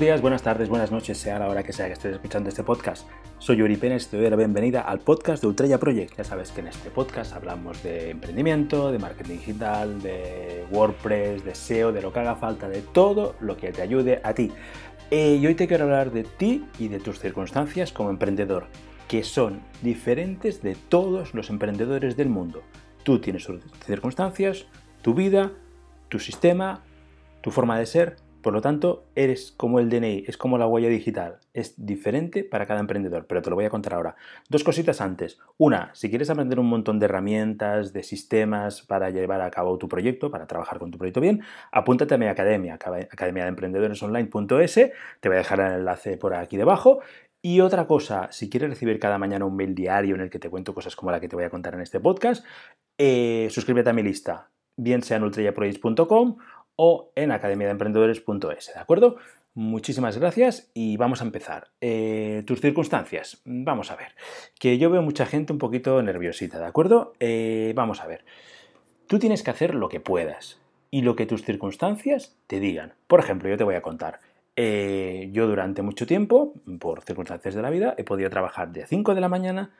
Buenos días, buenas tardes, buenas noches, sea la hora que sea que estés escuchando este podcast. Soy Yuri Pérez, te doy la bienvenida al podcast de Ultraya Project. Ya sabes que en este podcast hablamos de emprendimiento, de marketing digital, de WordPress, de SEO, de lo que haga falta, de todo lo que te ayude a ti. Eh, y hoy te quiero hablar de ti y de tus circunstancias como emprendedor, que son diferentes de todos los emprendedores del mundo. Tú tienes tus circunstancias, tu vida, tu sistema, tu forma de ser, por lo tanto, eres como el DNI, es como la huella digital, es diferente para cada emprendedor, pero te lo voy a contar ahora. Dos cositas antes. Una, si quieres aprender un montón de herramientas, de sistemas para llevar a cabo tu proyecto, para trabajar con tu proyecto bien, apúntate a mi academia, academia de emprendedores te voy a dejar el enlace por aquí debajo. Y otra cosa, si quieres recibir cada mañana un mail diario en el que te cuento cosas como la que te voy a contar en este podcast, eh, suscríbete a mi lista, bien sea en o en academiadeemprendedores.es, ¿de acuerdo? Muchísimas gracias y vamos a empezar. Eh, tus circunstancias, vamos a ver. Que yo veo mucha gente un poquito nerviosita, ¿de acuerdo? Eh, vamos a ver. Tú tienes que hacer lo que puedas y lo que tus circunstancias te digan. Por ejemplo, yo te voy a contar. Eh, yo durante mucho tiempo, por circunstancias de la vida, he podido trabajar de 5 de la mañana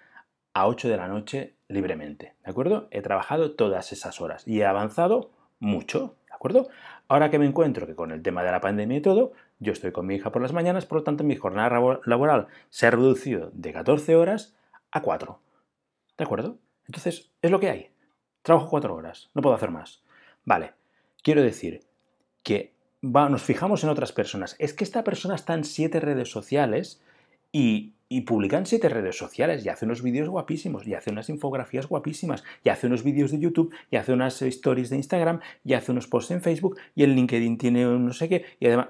a 8 de la noche libremente, ¿de acuerdo? He trabajado todas esas horas y he avanzado mucho, acuerdo? Ahora que me encuentro que con el tema de la pandemia y todo, yo estoy con mi hija por las mañanas, por lo tanto mi jornada laboral se ha reducido de 14 horas a 4. ¿De acuerdo? Entonces, es lo que hay. Trabajo 4 horas, no puedo hacer más. Vale, quiero decir que nos fijamos en otras personas. Es que esta persona está en 7 redes sociales y y publica en siete redes sociales y hace unos vídeos guapísimos, y hace unas infografías guapísimas, y hace unos vídeos de YouTube, y hace unas stories de Instagram, y hace unos posts en Facebook, y en LinkedIn tiene un no sé qué, y además,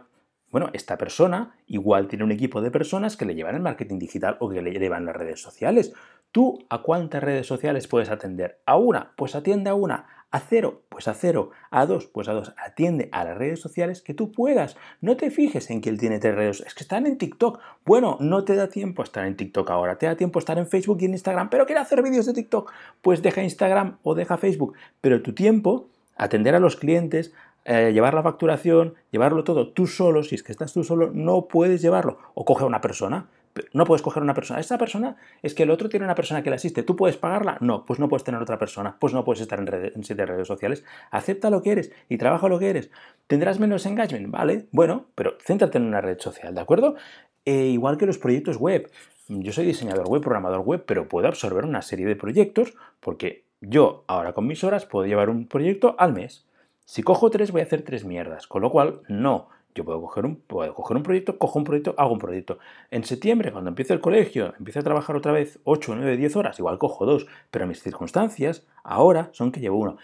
bueno, esta persona igual tiene un equipo de personas que le llevan el marketing digital o que le llevan las redes sociales. ¿Tú a cuántas redes sociales puedes atender? ¿A una? Pues atiende a una. A cero, pues a cero. A dos, pues a dos. Atiende a las redes sociales que tú puedas. No te fijes en que él tiene tres redes. Es que están en TikTok. Bueno, no te da tiempo estar en TikTok ahora. Te da tiempo estar en Facebook y en Instagram. Pero quiere hacer vídeos de TikTok. Pues deja Instagram o deja Facebook. Pero tu tiempo, atender a los clientes, eh, llevar la facturación, llevarlo todo tú solo, si es que estás tú solo, no puedes llevarlo. O coge a una persona no puedes coger una persona. Esa persona es que el otro tiene una persona que le asiste. ¿Tú puedes pagarla? No, pues no puedes tener otra persona. Pues no puedes estar en, siete redes sociales. Acepta lo que eres y trabaja lo que eres. ¿Tendrás menos engagement? Vale, bueno, pero céntrate en una red social, ¿de acuerdo? Eh, igual que los proyectos web. Yo soy diseñador web, programador web, pero puedo absorber una serie de proyectos porque yo ahora con mis horas puedo llevar un proyecto al mes. Si cojo tres voy a hacer tres mierdas, con lo cual no yo puedo coger, un, puedo coger un proyecto, cojo un proyecto, hago un proyecto. En septiembre, cuando empiece el colegio, empiezo a trabajar otra vez 8, 9, 10 horas, igual cojo dos, pero mis circunstancias ahora son que llevo uno.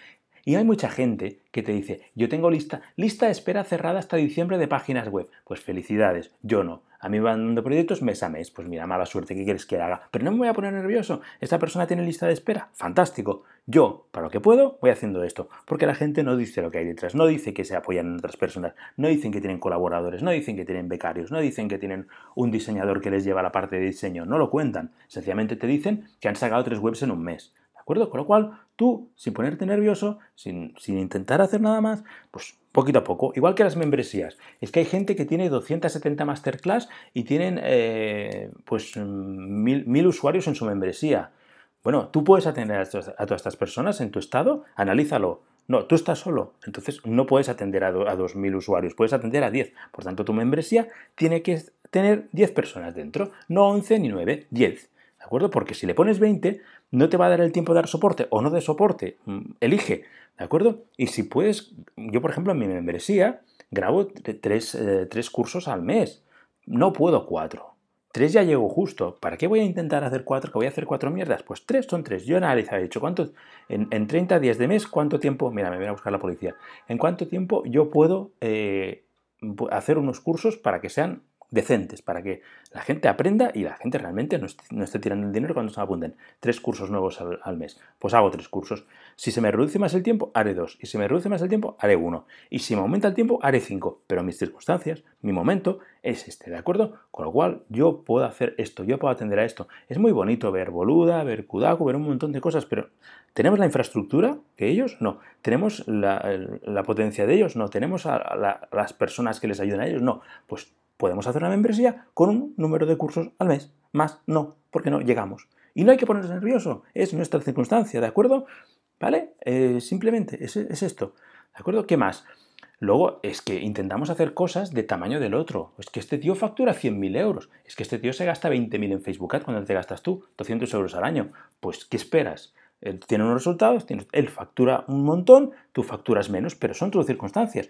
Y hay mucha gente que te dice, yo tengo lista, lista de espera cerrada hasta diciembre de páginas web. Pues felicidades, yo no. A mí van dando proyectos mes a mes. Pues mira, mala suerte, ¿qué quieres que haga? Pero no me voy a poner nervioso. Esta persona tiene lista de espera. Fantástico. Yo, para lo que puedo, voy haciendo esto. Porque la gente no dice lo que hay detrás. No dice que se apoyan en otras personas. No dicen que tienen colaboradores. No dicen que tienen becarios. No dicen que tienen un diseñador que les lleva la parte de diseño. No lo cuentan. Sencillamente te dicen que han sacado tres webs en un mes. Con lo cual, tú, sin ponerte nervioso, sin, intentar hacer nada más, pues poquito a poco, igual que las membresías. Es que hay gente que tiene 270 masterclass y tienen eh, pues mil, usuarios en su membresía. Bueno, tú puedes atender a, todas estas personas en tu estado, analízalo. No, tú estás solo, entonces no puedes atender a, a 2.000 usuarios, puedes atender a 10. Por tanto, tu membresía tiene que tener 10 personas dentro, no 11 ni 9, 10. ¿De acuerdo? Porque si le pones 20, no te va a dar el tiempo de dar soporte o no de soporte. Mm, elige, ¿de acuerdo? Y si puedes, yo por ejemplo en mi membresía grabo tres, eh, tres cursos al mes. No puedo cuatro. Tres ya llego justo. ¿Para qué voy a intentar hacer cuatro? ¿Que voy a hacer cuatro mierdas? Pues tres son tres. Yo he analizado, he dicho, ¿cuánto, en, en 30 días de mes, ¿cuánto tiempo? Mira, me voy a buscar la policía. ¿En cuánto tiempo yo puedo eh, hacer unos cursos para que sean decentes para que la gente aprenda y la gente realmente no esté, tirando el dinero cuando se apunten. Tres cursos nuevos al, mes. Pues hago tres cursos. Si se me reduce más el tiempo, haré dos. Y si me reduce más el tiempo, haré uno. Y si me aumenta el tiempo, haré cinco. Pero mis circunstancias, mi momento es este, ¿de acuerdo? Con lo cual yo puedo hacer esto, yo puedo atender a esto. Es muy bonito ver Boluda, ver Kudaku, ver un montón de cosas, pero ¿tenemos la infraestructura que ellos? No. ¿Tenemos la, potencia de ellos? No. ¿Tenemos a, las personas que les ayudan a ellos? No. Pues podemos hacer una membresía con un número de cursos al mes. Más no, porque no llegamos. Y no hay que ponerse nervioso, es nuestra circunstancia, ¿de acuerdo? ¿Vale? Eh, simplemente es, es esto. ¿De acuerdo? ¿Qué más? Luego es que intentamos hacer cosas de tamaño del otro. Es que este tío factura 100.000 euros. Es que este tío se gasta 20.000 en Facebook Ads cuando te gastas tú, 200 euros al año. Pues, ¿qué esperas? Él tiene unos resultados, él factura un montón, tú facturas menos, pero son tus circunstancias.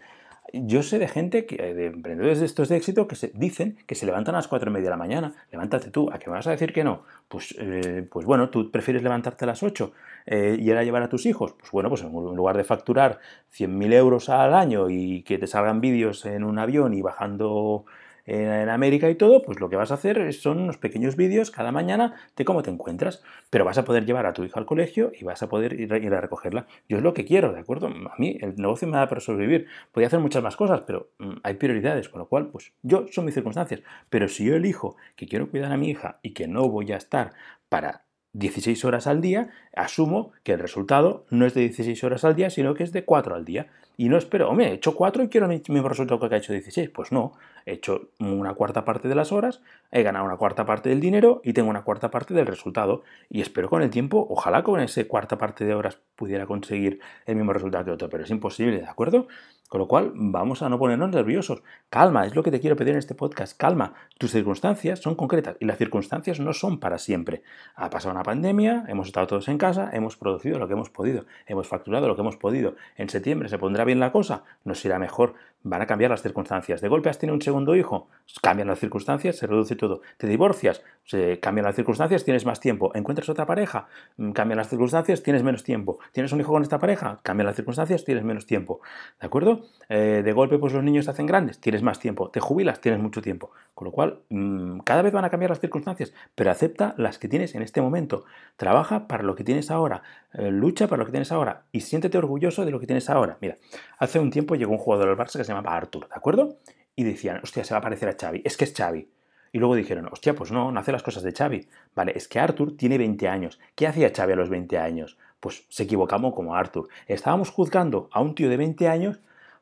Yo sé de gente, que, de emprendedores de estos de éxito, que se dicen que se levantan a las 4 y media de la mañana. Levántate tú, ¿a qué me vas a decir que no? Pues, eh, pues bueno, tú prefieres levantarte a las 8 eh, y ir a llevar a tus hijos. Pues bueno, pues en lugar de facturar 100.000 euros al año y que te salgan vídeos en un avión y bajando en, América y todo, pues lo que vas a hacer son unos pequeños vídeos cada mañana de cómo te encuentras. Pero vas a poder llevar a tu hija al colegio y vas a poder ir, a recogerla. Yo es lo que quiero, ¿de acuerdo? A mí el negocio me da para sobrevivir. Podría hacer muchas más cosas, pero mm, hay prioridades, con lo cual, pues yo son mis circunstancias. Pero si yo elijo que quiero cuidar a mi hija y que no voy a estar para 16 horas al día, asumo que el resultado no es de 16 horas al día, sino que es de 4 al día. Y no espero, hombre, he hecho 4 y quiero el mismo resultado que ha hecho 16. Pues no, he hecho una cuarta parte de las horas, he ganado una cuarta parte del dinero y tengo una cuarta parte del resultado. Y espero con el tiempo, ojalá con esa cuarta parte de horas pudiera conseguir el mismo resultado que otro, pero es imposible, ¿de acuerdo? Con lo cual, vamos a no ponernos nerviosos. Calma, es lo que te quiero pedir en este podcast. Calma, tus circunstancias son concretas y las circunstancias no son para siempre. Ha pasado una pandemia, hemos estado todos en casa, hemos producido lo que hemos podido, hemos facturado lo que hemos podido. En septiembre se pondrá bien la cosa, nos irá mejor, van a cambiar las circunstancias. De golpe has tenido un segundo hijo, cambian las circunstancias, se reduce todo. Te divorcias, se cambian las circunstancias, tienes más tiempo. Encuentras otra pareja, mm, cambian las circunstancias, tienes menos tiempo. Tienes un hijo con esta pareja, cambian las circunstancias, tienes menos tiempo. ¿De acuerdo? Eh, de golpe, pues los niños se hacen grandes, tienes más tiempo. Te jubilas, tienes mucho tiempo. Con lo cual, mm, cada vez van a cambiar las circunstancias, pero acepta las que tienes en este momento. Trabaja para lo que tienes ahora, eh, lucha para lo que tienes ahora y siéntete orgulloso de lo que tienes ahora. Mira, hace un tiempo llegó un jugador del Barça que se llamaba Artur, ¿de acuerdo? Y decían, hostia, se va a parecer a Xavi, es que es Xavi. Y luego dijeron, hostia, pues no, no hace las cosas de Xavi. Vale, es que Artur tiene 20 años. ¿Qué hacía Xavi a los 20 años? Pues se equivocamos como Artur. Estábamos juzgando a un tío de 20 años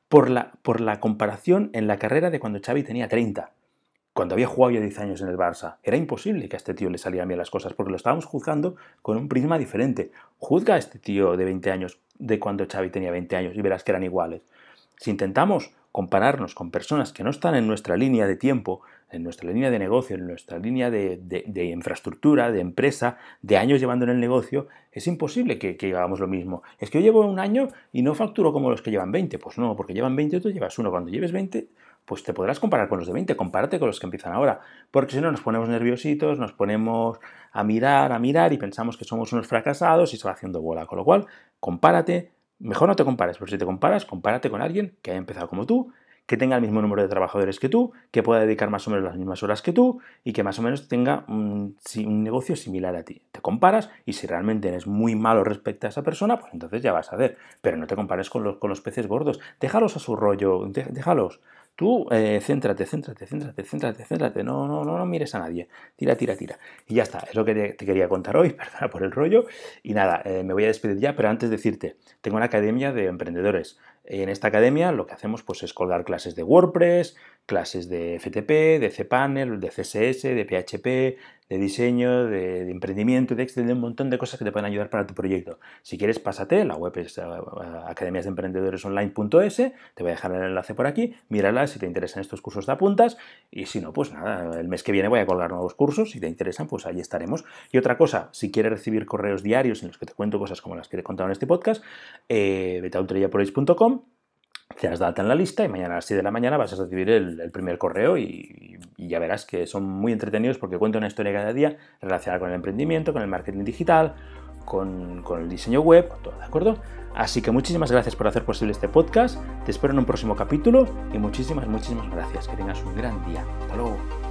por la, por la comparación en la carrera de cuando Xavi tenía 30 cuando había jugado ya 10 años en el Barça. Era imposible que a este tío le salieran bien las cosas, porque lo estábamos juzgando con un prisma diferente. Juzga a este tío de 20 años de cuando Xavi tenía 20 años y verás que eran iguales. Si intentamos compararnos con personas que no están en nuestra línea de tiempo, en nuestra línea de negocio, en nuestra línea de, infraestructura, de empresa, de años llevando en el negocio, es imposible que, que, hagamos lo mismo. Es que yo llevo un año y no facturo como los que llevan 20. Pues no, porque llevan 20 y tú llevas uno. Cuando lleves 20, pues te podrás comparar con los de 20, compárate con los que empiezan ahora, porque si no nos ponemos nerviositos, nos ponemos a mirar, a mirar y pensamos que somos unos fracasados y se va haciendo bola, con lo cual, compárate, mejor no te compares, pero si te comparas, compárate con alguien que haya empezado como tú, que tenga el mismo número de trabajadores que tú, que pueda dedicar más o menos las mismas horas que tú y que más o menos tenga un, negocio similar a ti. Te comparas y si realmente eres muy malo respecto a esa persona, pues entonces ya vas a ver. Pero no te compares con los, con los peces gordos. Déjalos a su rollo, déjalos. Tú eh, céntrate, céntrate, céntrate, céntrate, céntrate, no, no, no, no mires a nadie, tira, tira, tira. Y ya está, es lo que te, quería contar hoy, perdona por el rollo. Y nada, eh, me voy a despedir ya, pero antes decirte, tengo una academia de emprendedores. En esta academia lo que hacemos pues, es colgar clases de WordPress, clases de FTP, de cPanel, de CSS, de PHP, de diseño, de, emprendimiento, de Excel, de un montón de cosas que te pueden ayudar para tu proyecto. Si quieres, pásate, la web es uh, academiasdeemprendedores.online.es, te voy a dejar el enlace por aquí, mírala si te interesan estos cursos de apuntas y si no, pues nada, el mes que viene voy a colgar nuevos cursos, si te interesan, pues ahí estaremos. Y otra cosa, si quieres recibir correos diarios en los que te cuento cosas como las que te he contado en este podcast, eh, vete a te das de alta en la lista y mañana a las 6 de la mañana vas a recibir el, primer correo y, ya verás que son muy entretenidos porque cuento una historia cada día relacionada con el emprendimiento, con el marketing digital, con, con el diseño web, todo, ¿de acuerdo? Así que muchísimas gracias por hacer posible este podcast, te espero en un próximo capítulo y muchísimas, muchísimas gracias. Que tengas un gran día. Hasta luego.